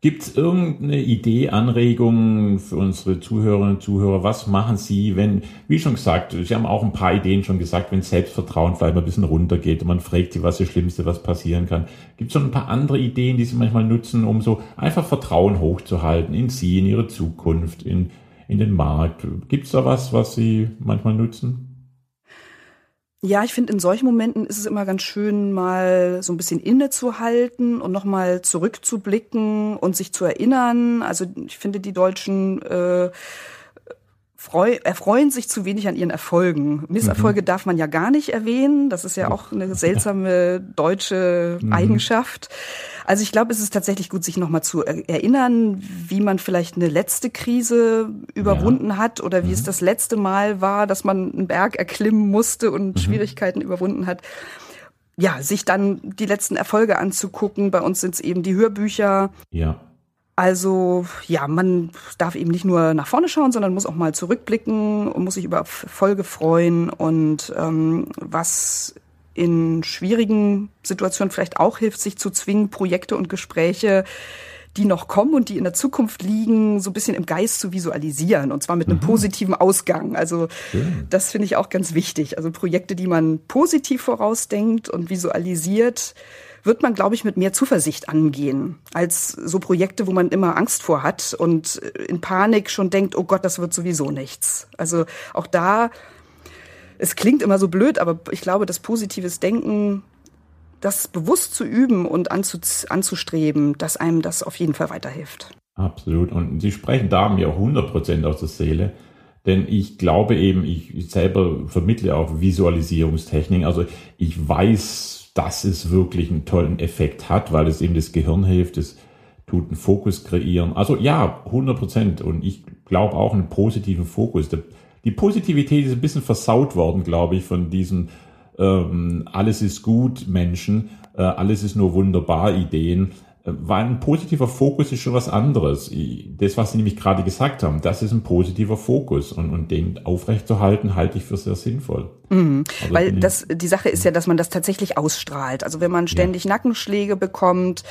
Gibt es irgendeine Idee, Anregung für unsere Zuhörerinnen und Zuhörer? Was machen Sie, wenn, wie schon gesagt, Sie haben auch ein paar Ideen schon gesagt, wenn Selbstvertrauen vielleicht mal ein bisschen runtergeht und man fragt Sie, was das Schlimmste, was passieren kann. Gibt es so ein paar andere Ideen, die Sie manchmal nutzen, um so einfach Vertrauen hochzuhalten in Sie, in Ihre Zukunft, in, in den Markt? Gibt es da was, was Sie manchmal nutzen? Ja, ich finde, in solchen Momenten ist es immer ganz schön, mal so ein bisschen innezuhalten und nochmal zurückzublicken und sich zu erinnern. Also ich finde, die Deutschen äh, freu, erfreuen sich zu wenig an ihren Erfolgen. Misserfolge mhm. darf man ja gar nicht erwähnen. Das ist ja auch eine seltsame deutsche mhm. Eigenschaft. Also ich glaube, es ist tatsächlich gut, sich nochmal zu erinnern, wie man vielleicht eine letzte Krise überwunden ja. hat oder wie mhm. es das letzte Mal war, dass man einen Berg erklimmen musste und mhm. Schwierigkeiten überwunden hat ja, sich dann die letzten Erfolge anzugucken. Bei uns sind es eben die Hörbücher. Ja. Also ja, man darf eben nicht nur nach vorne schauen, sondern muss auch mal zurückblicken und muss sich über Erfolge freuen und ähm, was in schwierigen Situationen vielleicht auch hilft, sich zu zwingen, Projekte und Gespräche, die noch kommen und die in der Zukunft liegen, so ein bisschen im Geist zu visualisieren und zwar mit einem mhm. positiven Ausgang. Also Schön. das finde ich auch ganz wichtig. Also Projekte, die man positiv vorausdenkt und visualisiert, wird man, glaube ich, mit mehr Zuversicht angehen als so Projekte, wo man immer Angst vor hat und in Panik schon denkt, oh Gott, das wird sowieso nichts. Also auch da es klingt immer so blöd, aber ich glaube, das positives Denken, das bewusst zu üben und anzustreben, dass einem das auf jeden Fall weiterhilft. Absolut. Und Sie sprechen da mir auch 100% aus der Seele. Denn ich glaube eben, ich selber vermittle auch Visualisierungstechniken. Also ich weiß, dass es wirklich einen tollen Effekt hat, weil es eben das Gehirn hilft, es tut einen Fokus kreieren. Also ja, 100 Prozent. Und ich glaube auch einen positiven Fokus. Die Positivität ist ein bisschen versaut worden, glaube ich, von diesen ähm, alles ist gut Menschen, äh, alles ist nur wunderbar Ideen. Weil ein positiver Fokus ist schon was anderes. Das, was Sie nämlich gerade gesagt haben, das ist ein positiver Fokus und, und den aufrechtzuerhalten, halte ich für sehr sinnvoll. Mhm. Also Weil das, die Sache ist ja, dass man das tatsächlich ausstrahlt. Also wenn man ständig ja. Nackenschläge bekommt,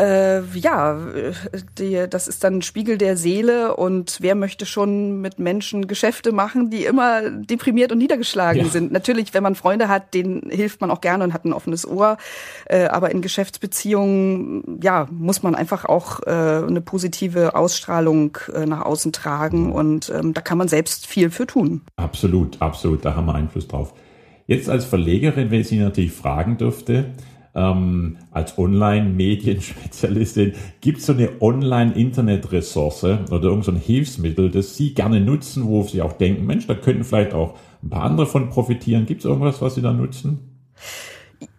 äh, ja, die, das ist dann ein Spiegel der Seele und wer möchte schon mit Menschen Geschäfte machen, die immer deprimiert und niedergeschlagen ja. sind. Natürlich, wenn man Freunde hat, denen hilft man auch gerne und hat ein offenes Ohr, äh, aber in Geschäftsbeziehungen, ja, muss man einfach auch äh, eine positive Ausstrahlung äh, nach außen tragen und ähm, da kann man selbst viel für tun. Absolut, absolut, da haben wir Einfluss drauf. Jetzt als Verlegerin, wenn ich Sie natürlich fragen dürfte, ähm, als Online-Medienspezialistin, gibt es so eine Online-Internet-Ressource oder irgendein so Hilfsmittel, das Sie gerne nutzen, wo Sie auch denken, Mensch, da könnten vielleicht auch ein paar andere von profitieren. Gibt es irgendwas, was Sie da nutzen?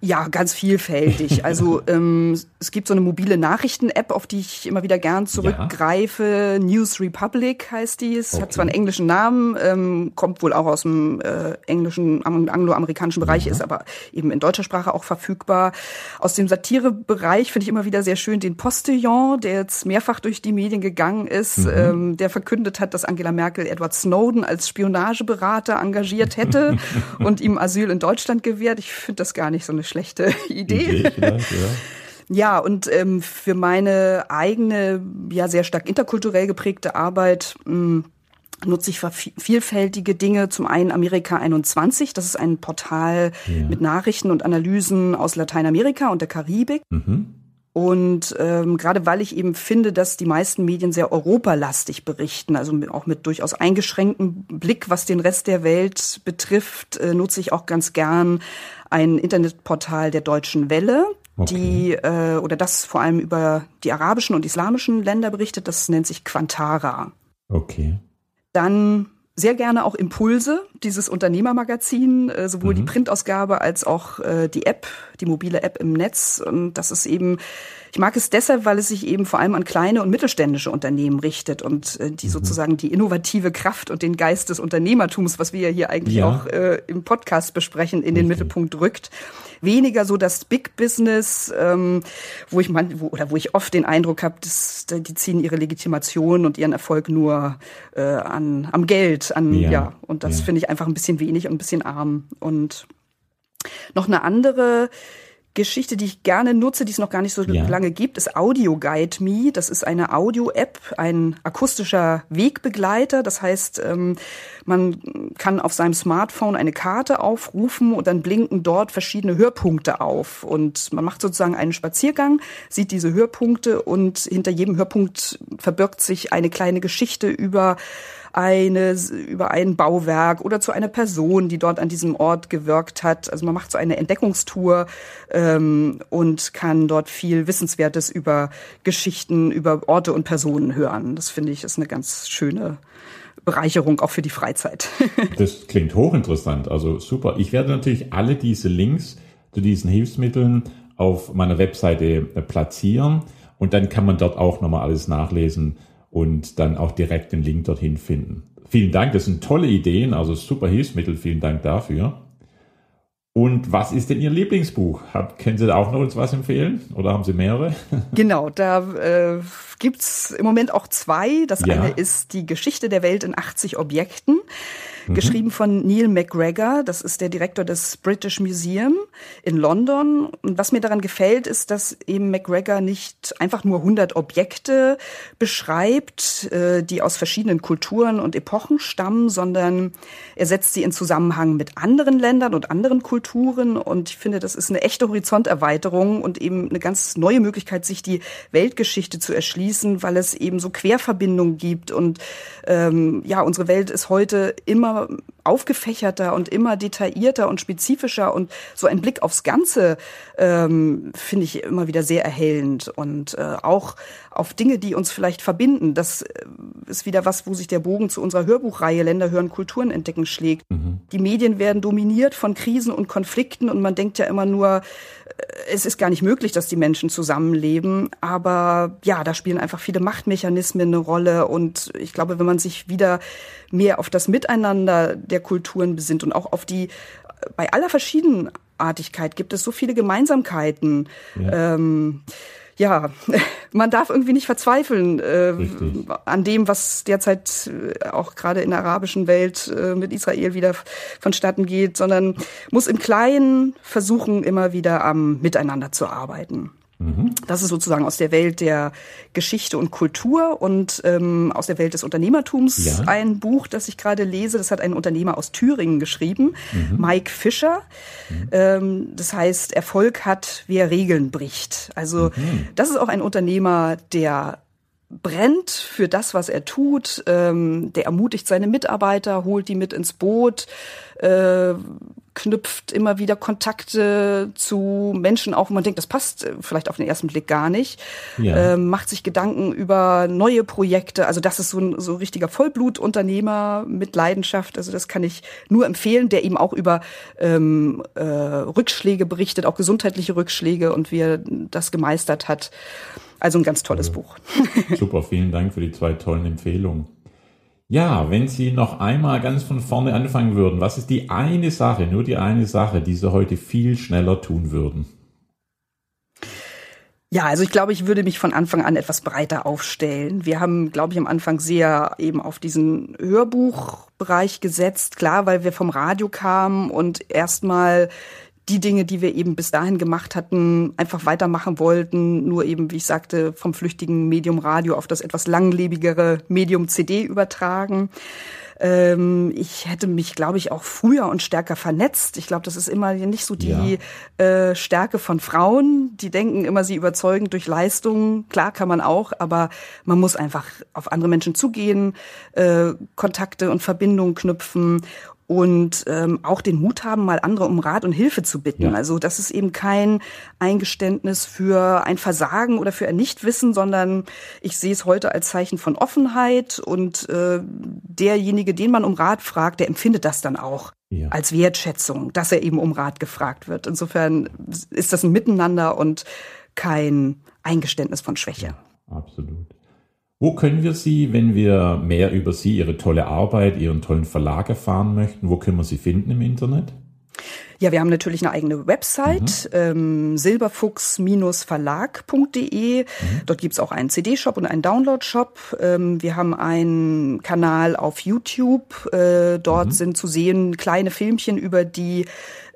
Ja, ganz vielfältig. Also ähm, es gibt so eine mobile Nachrichten-App, auf die ich immer wieder gern zurückgreife. Ja. News Republic heißt die. Es okay. hat zwar einen englischen Namen, ähm, kommt wohl auch aus dem äh, englischen, angloamerikanischen Bereich, ja. ist aber eben in deutscher Sprache auch verfügbar. Aus dem Satirebereich finde ich immer wieder sehr schön den Postillon, der jetzt mehrfach durch die Medien gegangen ist, mhm. ähm, der verkündet hat, dass Angela Merkel Edward Snowden als Spionageberater engagiert hätte und ihm Asyl in Deutschland gewährt. Ich finde das gar nicht so eine schlechte Idee. Idee ja. Ja, und ähm, für meine eigene, ja sehr stark interkulturell geprägte Arbeit mh, hm, nutze ich vielfältige Dinge. Zum einen Amerika 21, das ist ein Portal ja. mit Nachrichten und Analysen aus Lateinamerika und der Karibik. Mhm. Und ähm, gerade weil ich eben finde, dass die meisten Medien sehr europalastig berichten, also auch mit durchaus eingeschränktem Blick, was den Rest der Welt betrifft, äh, nutze ich auch ganz gern ein Internetportal der Deutschen Welle, okay. die äh, oder das vor allem über die arabischen und islamischen Länder berichtet. Das nennt sich Quantara. Okay. Dann sehr gerne auch Impulse, dieses Unternehmermagazin, äh, sowohl mhm. die Printausgabe als auch äh, die App, die mobile App im Netz. Und das ist eben, ich mag es deshalb, weil es sich eben vor allem an kleine und mittelständische Unternehmen richtet und äh, die mhm. sozusagen die innovative Kraft und den Geist des Unternehmertums, was wir ja hier eigentlich ja. auch äh, im Podcast besprechen, in Richtig. den Mittelpunkt rückt weniger so das Big Business, ähm, wo ich man, wo, oder wo ich oft den Eindruck habe, dass die ziehen ihre Legitimation und ihren Erfolg nur äh, an am Geld, an ja, ja und das ja. finde ich einfach ein bisschen wenig und ein bisschen arm und noch eine andere Geschichte, die ich gerne nutze, die es noch gar nicht so ja. lange gibt, ist Audio Guide Me. Das ist eine Audio-App, ein akustischer Wegbegleiter. Das heißt, ähm, man kann auf seinem Smartphone eine Karte aufrufen und dann blinken dort verschiedene Hörpunkte auf. Und man macht sozusagen einen Spaziergang, sieht diese Hörpunkte und hinter jedem Hörpunkt verbirgt sich eine kleine Geschichte über eine, über ein Bauwerk oder zu einer Person, die dort an diesem Ort gewirkt hat. Also man macht so eine Entdeckungstour ähm, und kann dort viel Wissenswertes über Geschichten, über Orte und Personen hören. Das finde ich ist eine ganz schöne Bereicherung auch für die Freizeit. das klingt hochinteressant, also super. Ich werde natürlich alle diese Links zu diesen Hilfsmitteln auf meiner Webseite platzieren und dann kann man dort auch nochmal alles nachlesen, und dann auch direkt den Link dorthin finden. Vielen Dank, das sind tolle Ideen, also super Hilfsmittel, vielen Dank dafür. Und was ist denn Ihr Lieblingsbuch? Hab, können Sie da auch noch uns was empfehlen oder haben Sie mehrere? Genau, da äh, gibt's im Moment auch zwei. Das ja. eine ist die Geschichte der Welt in 80 Objekten mhm. geschrieben von Neil McGregor. Das ist der Direktor des British Museum in London. Und was mir daran gefällt, ist, dass eben McGregor nicht einfach nur 100 Objekte beschreibt, äh, die aus verschiedenen Kulturen und Epochen stammen, sondern er setzt sie in Zusammenhang mit anderen Ländern und anderen Kulturen. Und ich finde, das ist eine echte Horizonterweiterung und eben eine ganz neue Möglichkeit, sich die Weltgeschichte zu erschließen, weil es eben so Querverbindungen gibt. Und ähm, ja, unsere Welt ist heute immer immer aufgefächerter und immer detaillierter und spezifischer und so ein Blick aufs Ganze ähm, finde ich immer wieder sehr erhellend und äh, auch auf Dinge, die uns vielleicht verbinden. Das äh, ist wieder was, wo sich der Bogen zu unserer Hörbuchreihe Länder hören, Kulturen entdecken schlägt. Mhm. Die Medien werden dominiert von Krisen und Konflikten und man denkt ja immer nur, äh, es ist gar nicht möglich, dass die Menschen zusammenleben. Aber ja, da spielen einfach viele Machtmechanismen eine Rolle und ich glaube, wenn man sich wieder mehr auf das Miteinander der Kulturen besinnt und auch auf die, bei aller Verschiedenartigkeit gibt es so viele Gemeinsamkeiten. Ja. Ähm, ja, man darf irgendwie nicht verzweifeln äh, an dem, was derzeit äh, auch gerade in der arabischen Welt äh, mit Israel wieder vonstatten geht, sondern muss im Kleinen versuchen, immer wieder am Miteinander zu arbeiten. Mhm. Das ist sozusagen aus der Welt der Geschichte und Kultur und ähm, aus der Welt des Unternehmertums ja. ein Buch, das ich gerade lese. Das hat ein Unternehmer aus Thüringen geschrieben, mhm. Mike Fischer. Mhm. Ähm, das heißt, Erfolg hat, wer Regeln bricht. Also mhm. das ist auch ein Unternehmer, der brennt für das, was er tut. Ähm, der ermutigt seine Mitarbeiter, holt die mit ins Boot, äh, knüpft immer wieder Kontakte zu Menschen auf, wo man denkt, das passt äh, vielleicht auf den ersten Blick gar nicht. Ja. Ähm, macht sich Gedanken über neue Projekte. Also das ist so ein so richtiger Vollblutunternehmer mit Leidenschaft. Also das kann ich nur empfehlen, der eben auch über ähm, äh, Rückschläge berichtet, auch gesundheitliche Rückschläge und wie er das gemeistert hat. Also ein ganz tolles also, Buch. Super, vielen Dank für die zwei tollen Empfehlungen. Ja, wenn Sie noch einmal ganz von vorne anfangen würden, was ist die eine Sache, nur die eine Sache, die Sie heute viel schneller tun würden? Ja, also ich glaube, ich würde mich von Anfang an etwas breiter aufstellen. Wir haben, glaube ich, am Anfang sehr eben auf diesen Hörbuchbereich gesetzt, klar, weil wir vom Radio kamen und erstmal die Dinge, die wir eben bis dahin gemacht hatten, einfach weitermachen wollten, nur eben, wie ich sagte, vom flüchtigen Medium Radio auf das etwas langlebigere Medium CD übertragen. Ähm, ich hätte mich, glaube ich, auch früher und stärker vernetzt. Ich glaube, das ist immer nicht so die ja. äh, Stärke von Frauen. Die denken immer, sie überzeugen durch Leistung. Klar kann man auch, aber man muss einfach auf andere Menschen zugehen, äh, Kontakte und Verbindungen knüpfen und ähm, auch den Mut haben, mal andere um Rat und Hilfe zu bitten. Ja. Also das ist eben kein Eingeständnis für ein Versagen oder für ein Nichtwissen, sondern ich sehe es heute als Zeichen von Offenheit und äh, derjenige, den man um Rat fragt, der empfindet das dann auch ja. als Wertschätzung, dass er eben um Rat gefragt wird. Insofern ist das ein Miteinander und kein Eingeständnis von Schwäche. Ja, absolut. Wo können wir Sie, wenn wir mehr über Sie, Ihre tolle Arbeit, Ihren tollen Verlag erfahren möchten, wo können wir Sie finden im Internet? Ja, wir haben natürlich eine eigene Website, mhm. ähm, silberfuchs-verlag.de. Mhm. Dort gibt's auch einen CD-Shop und einen Download-Shop. Ähm, wir haben einen Kanal auf YouTube. Äh, dort mhm. sind zu sehen kleine Filmchen über die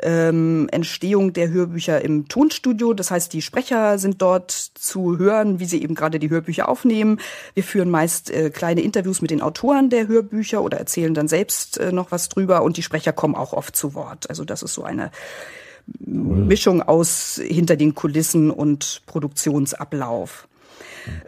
ähm, Entstehung der Hörbücher im Tonstudio. Das heißt, die Sprecher sind dort zu hören, wie sie eben gerade die Hörbücher aufnehmen. Wir führen meist äh, kleine Interviews mit den Autoren der Hörbücher oder erzählen dann selbst äh, noch was drüber und die Sprecher kommen auch oft zu Wort. Also das ist so eine Mischung aus hinter den Kulissen und Produktionsablauf.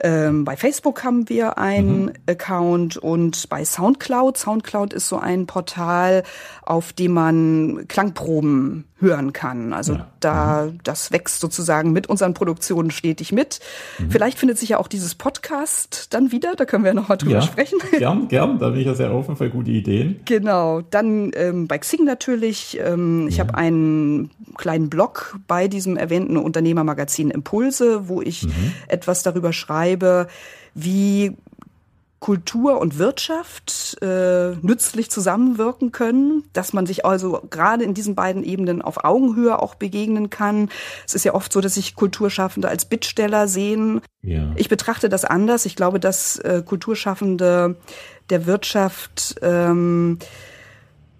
Ähm, bei Facebook haben wir einen mhm. Account und bei Soundcloud. Soundcloud ist so ein Portal, auf dem man Klangproben hören kann. Also ja. da, mhm. das wächst sozusagen mit unseren Produktionen stetig mit. Mhm. Vielleicht findet sich ja auch dieses Podcast dann wieder, da können wir noch mal drüber ja, sprechen. Gern, gern, da bin ich ja sehr offen für gute Ideen. Genau, dann ähm, bei Xing natürlich. Ähm, ich habe einen kleinen Blog bei diesem erwähnten Unternehmermagazin Impulse, wo ich mhm. etwas darüber schreibe, wie Kultur und Wirtschaft äh, nützlich zusammenwirken können, dass man sich also gerade in diesen beiden Ebenen auf Augenhöhe auch begegnen kann. Es ist ja oft so, dass sich Kulturschaffende als Bittsteller sehen. Ja. Ich betrachte das anders. Ich glaube, dass äh, Kulturschaffende der Wirtschaft ähm,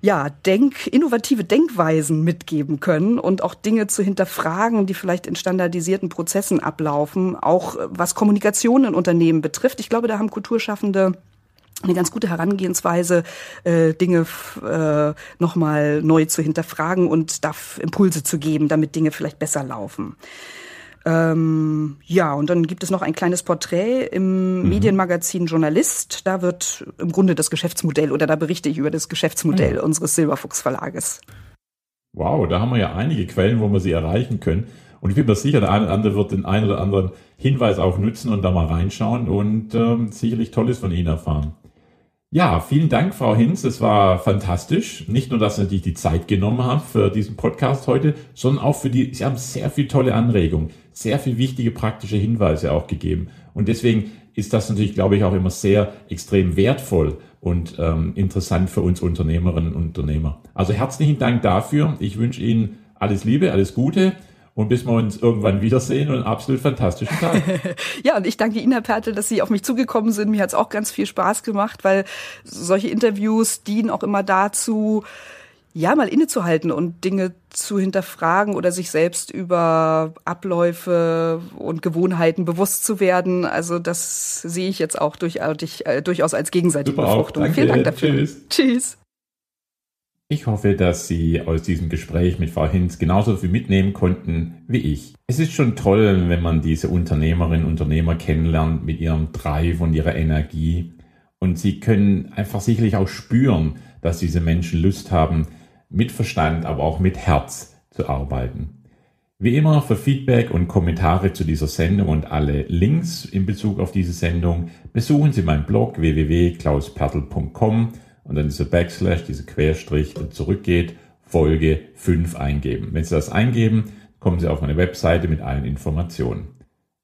ja, denk, innovative Denkweisen mitgeben können und auch Dinge zu hinterfragen, die vielleicht in standardisierten Prozessen ablaufen, auch was Kommunikation in Unternehmen betrifft. Ich glaube, da haben Kulturschaffende eine ganz gute Herangehensweise, äh, Dinge äh, nochmal neu zu hinterfragen und da Impulse zu geben, damit Dinge vielleicht besser laufen. Ähm, ja, und dann gibt es noch ein kleines Porträt im mhm. Medienmagazin Journalist. Da wird im Grunde das Geschäftsmodell oder da berichte ich über das Geschäftsmodell mhm. unseres Silberfuchs Verlages. Wow, da haben wir ja einige Quellen, wo wir sie erreichen können. Und ich bin mir sicher, der eine oder andere wird den einen oder anderen Hinweis auch nutzen und da mal reinschauen und ähm, sicherlich Tolles von Ihnen erfahren. Ja, vielen Dank, Frau Hinz. Es war fantastisch. Nicht nur, dass Sie natürlich die Zeit genommen haben für diesen Podcast heute, sondern auch für die, Sie haben sehr viel tolle Anregungen, sehr viel wichtige praktische Hinweise auch gegeben. Und deswegen ist das natürlich, glaube ich, auch immer sehr extrem wertvoll und ähm, interessant für uns Unternehmerinnen und Unternehmer. Also herzlichen Dank dafür. Ich wünsche Ihnen alles Liebe, alles Gute und bis wir uns irgendwann wiedersehen und einen absolut fantastischen Tag. ja, und ich danke Ihnen, Herr Pertel, dass Sie auf mich zugekommen sind. Mir hat es auch ganz viel Spaß gemacht, weil solche Interviews dienen auch immer dazu, ja, mal innezuhalten und Dinge zu hinterfragen oder sich selbst über Abläufe und Gewohnheiten bewusst zu werden. Also das sehe ich jetzt auch durch, äh, durchaus als gegenseitige Super Befruchtung. Vielen Dank dafür. Tschüss. Tschüss. Ich hoffe, dass Sie aus diesem Gespräch mit Frau Hinz genauso viel mitnehmen konnten wie ich. Es ist schon toll, wenn man diese Unternehmerinnen und Unternehmer kennenlernt mit ihrem Drive und ihrer Energie. Und Sie können einfach sicherlich auch spüren, dass diese Menschen Lust haben, mit Verstand, aber auch mit Herz zu arbeiten. Wie immer für Feedback und Kommentare zu dieser Sendung und alle Links in Bezug auf diese Sendung besuchen Sie meinen Blog www.klauspertl.com und dann dieser Backslash, dieser Querstrich, zurückgeht, Folge 5 eingeben. Wenn Sie das eingeben, kommen Sie auf meine Webseite mit allen Informationen.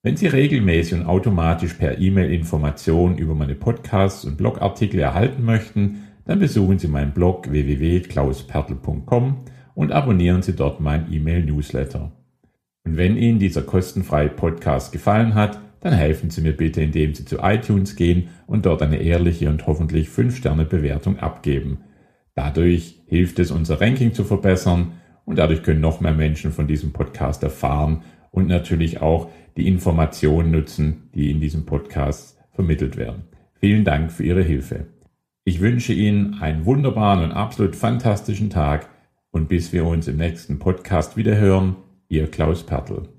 Wenn Sie regelmäßig und automatisch per E-Mail Informationen über meine Podcasts und Blogartikel erhalten möchten, dann besuchen Sie meinen Blog www.klauspertl.com und abonnieren Sie dort mein E-Mail-Newsletter. Und wenn Ihnen dieser kostenfreie Podcast gefallen hat, dann helfen Sie mir bitte, indem Sie zu iTunes gehen und dort eine ehrliche und hoffentlich 5-Sterne-Bewertung abgeben. Dadurch hilft es, unser Ranking zu verbessern und dadurch können noch mehr Menschen von diesem Podcast erfahren und natürlich auch die Informationen nutzen, die in diesem Podcast vermittelt werden. Vielen Dank für Ihre Hilfe. Ich wünsche Ihnen einen wunderbaren und absolut fantastischen Tag und bis wir uns im nächsten Podcast wieder hören, Ihr Klaus Pertl.